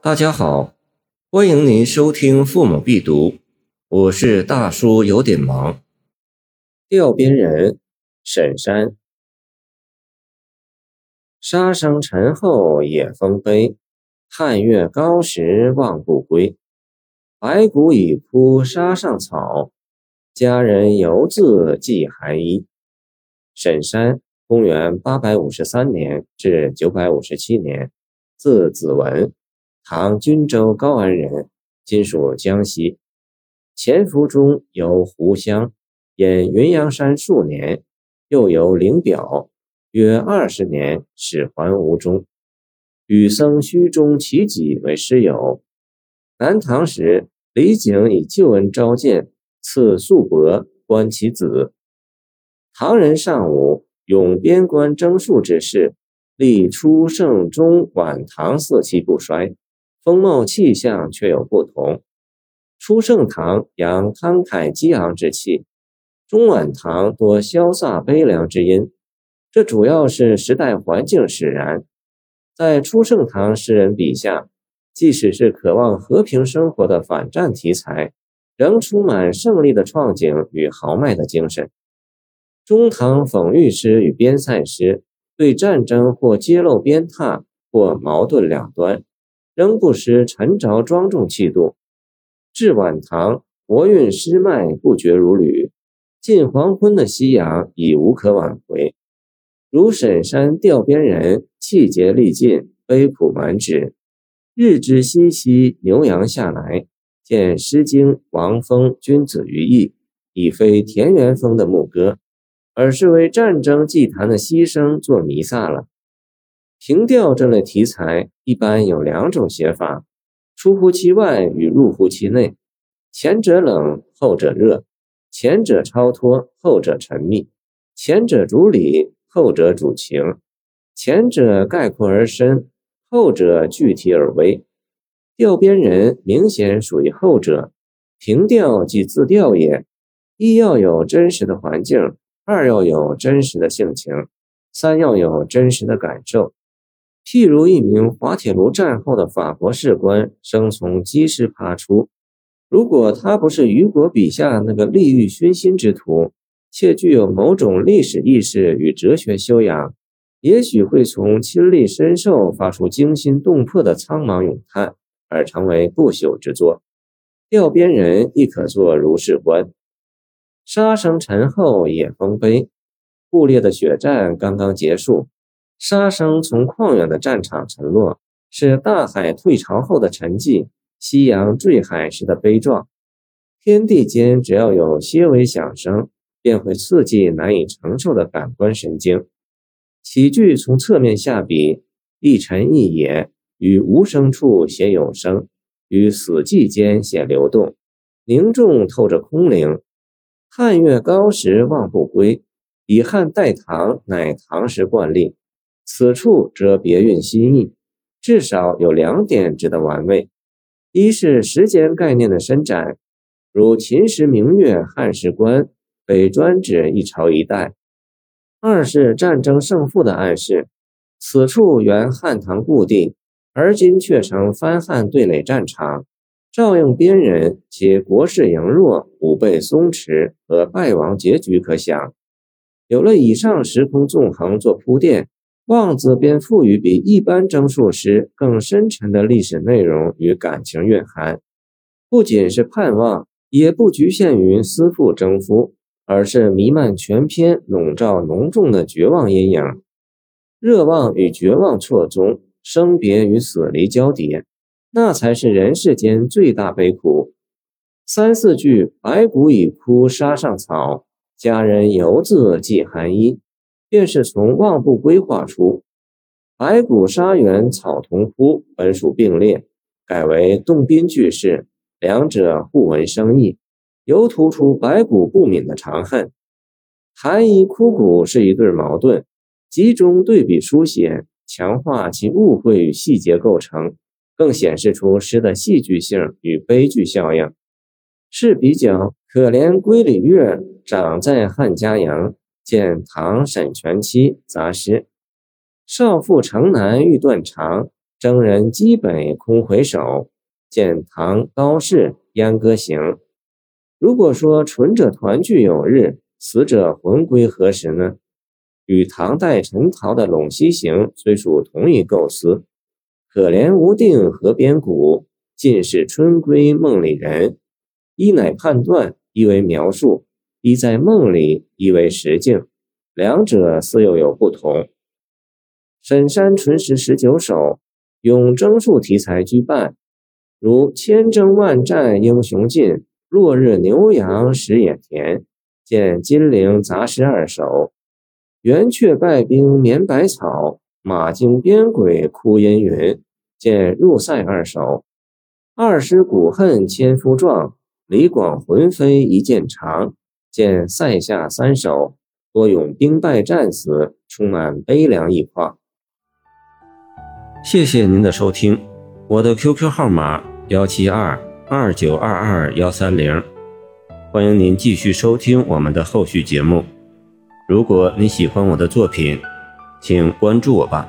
大家好，欢迎您收听《父母必读》，我是大叔，有点忙。调边人，沈山。沙生尘后野风悲，汉月高时望不归。白骨已铺沙上草，佳人犹自寄寒衣。沈山，公元八百五十三年至九百五十七年，字子文。唐均州高安人，今属江西。潜伏中游湖湘，引云阳山数年，又游灵表，约二十年，始还吴中。与僧虚中齐己为师友。南唐时，李景以旧恩召见，赐素帛，观其子。唐人尚武，永边关征戍之事，历初盛中晚唐四气不衰。风貌气象却有不同。初盛唐扬慷慨激昂之气，中晚唐多潇洒悲凉之音。这主要是时代环境使然。在初盛唐诗人笔下，即使是渴望和平生活的反战题材，仍充满胜利的创景与豪迈的精神。中唐讽喻诗与边塞诗，对战争或揭露鞭挞，或矛盾两端。仍不失沉着庄重气度。至晚唐，国运诗脉不绝如缕。近黄昏的夕阳已无可挽回。如沈山调边人，气节力尽，悲苦满纸。日之西兮，牛羊下来。见《诗经·王风·君子于义》，已非田园风的牧歌，而是为战争祭坛的牺牲做弥撒了。平调这类题材一般有两种写法：出乎其外与入乎其内。前者冷，后者热；前者超脱，后者沉密；前者主理，后者主情；前者概括而深，后者具体而微。调边人明显属于后者。平调即自调也，一要有真实的环境，二要有真实的性情，三要有真实的感受。譬如一名滑铁卢战后的法国士官生从机师爬出，如果他不是雨果笔下那个利欲熏心之徒，且具有某种历史意识与哲学修养，也许会从亲历身受发出惊心动魄的苍茫咏叹，而成为不朽之作。调边人亦可作如是观。杀声沉后也风悲，布列的血战刚刚结束。杀声从旷远的战场沉落，是大海退潮后的沉寂，夕阳坠海时的悲壮。天地间只要有些微响声，便会刺激难以承受的感官神经。起句从侧面下笔，一沉一野，于无声处写有声，于死寂间写流动，凝重透着空灵。汉月高时望不归，以汉代唐乃唐时惯例。此处则别蕴心意，至少有两点值得玩味：一是时间概念的伸展，如秦时明月汉时关，被专指一朝一代；二是战争胜负的暗示，此处原汉唐故地，而今却成番汉对垒战场，照应边人，且国势羸弱、武备松弛和败亡结局可想。有了以上时空纵横做铺垫。望字便赋予比一般征戍诗更深沉的历史内容与感情蕴含，不仅是盼望，也不局限于思妇征夫，而是弥漫全篇，笼罩浓重的绝望阴影。热望与绝望错综，生别与死离交叠，那才是人世间最大悲苦。三四句“白骨已枯沙上草，佳人犹自寄寒衣”。便是从望不归画出，白骨沙原草同枯，本属并列，改为动宾句式，两者互文生义，犹突出白骨不敏的长恨。寒衣枯骨是一对矛盾，集中对比书写，强化其误会与细节构成，更显示出诗的戏剧性与悲剧效应。是比较可怜归里月，长在汉家阳。见唐沈佺期杂诗，少妇城南欲断肠，征人击北空回首，见唐高适燕歌行。如果说存者团聚有日，死者魂归何时呢？与唐代陈陶的《陇西行》虽属同一构思，可怜无定河边骨，尽是春归梦里人。一乃判断，一为描述，一在梦里，一为实境，两者似又有不同。沈山纯实十九首，用征戍题材居半，如千征万战英雄尽，落日牛羊食野田，见金陵杂诗二首。圆雀败兵眠百草，马惊边鬼哭阴云。见入塞二首。二师古恨千夫壮，李广魂飞一剑长。见塞下三首。多咏兵败战死，充满悲凉一况。谢谢您的收听，我的 QQ 号码幺七二二九二二幺三零，欢迎您继续收听我们的后续节目。如果你喜欢我的作品，请关注我吧。